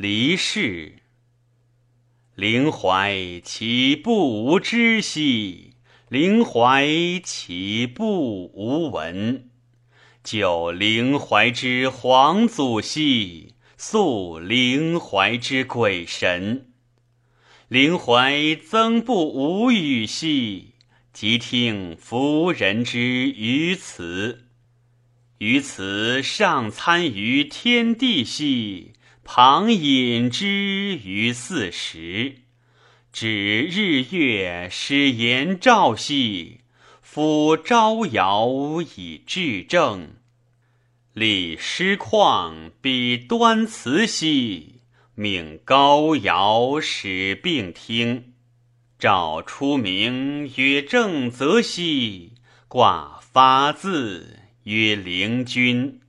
离世。灵怀岂不无知兮，灵怀岂不无闻。就灵怀之皇祖兮，肃灵怀之鬼神。灵怀曾不无语兮，即听夫人之于此。于此上参于天地兮。旁引之于四时，指日月使言照兮，夫招摇以至正。立师旷比端辞兮，命高尧使并听。诏出名曰正则兮，卦发字曰灵君。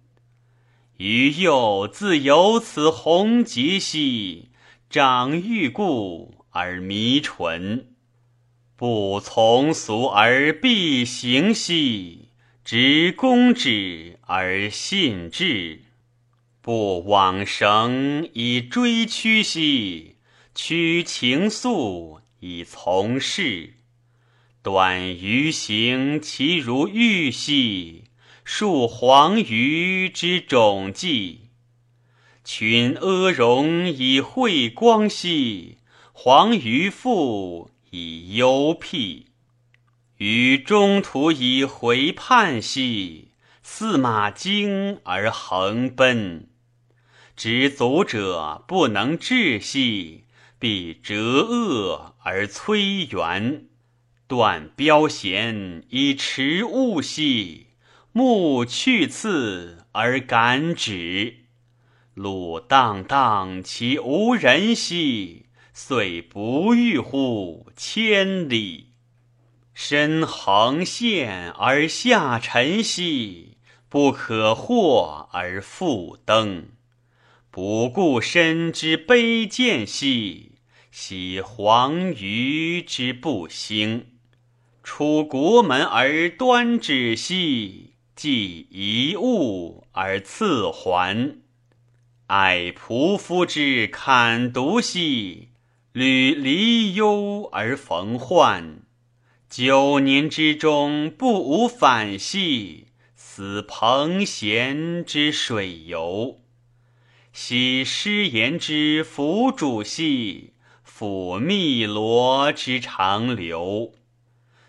于幼自有此弘节兮，长欲故而弥纯，不从俗而必行兮，执公之而信至，不往绳以追趋兮，取情愫以从事，短于行其如玉兮。树黄鱼之种迹，群阿荣以会光兮，黄鱼复以幽僻。于中途以回畔兮，驷马惊而横奔。执足者不能至兮，必折恶而摧圆。断标弦以持物兮。目去次而感止，路荡荡其无人兮，遂不欲乎千里。身横陷而下沉兮，不可获而复登。不顾身之卑贱兮，喜黄鱼之不兴。出国门而端止兮。既一物而次还，哀仆夫之坎独兮，履离忧而逢患。九年之中不无反兮，死彭贤之水游。昔师言之辅主兮，辅汨罗之长流。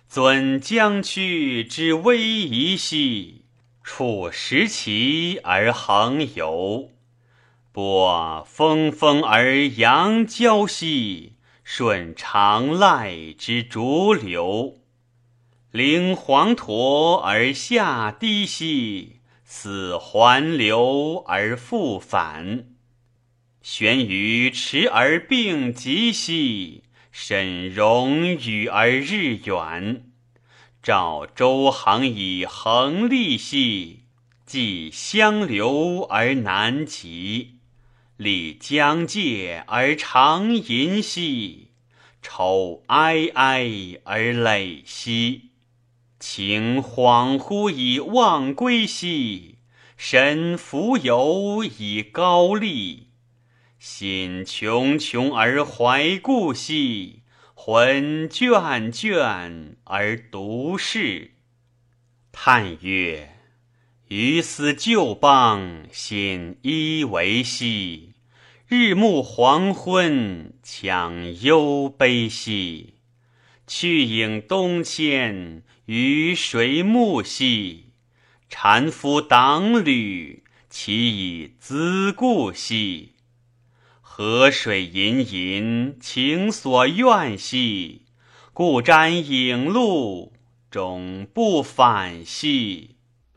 尊将屈之威仪兮。处时齐而横游，播风风而扬交兮，顺长赖之逐流。临黄沱而下低兮，死环流而复返。悬于池而并极兮，沈荣与而日远。赵周行以恒立兮，既相留而难及；立疆界而长吟兮，愁哀哀而累兮。情恍惚以忘归兮，神浮游以高丽。心穷穷而怀故兮。魂倦倦而独逝，叹曰：“余思旧邦，心依为兮。日暮黄昏，强忧悲兮。去影东迁，于谁暮兮？搀扶党侣，其以资故兮。”河水盈盈，情所愿兮；故瞻影路，终不返兮。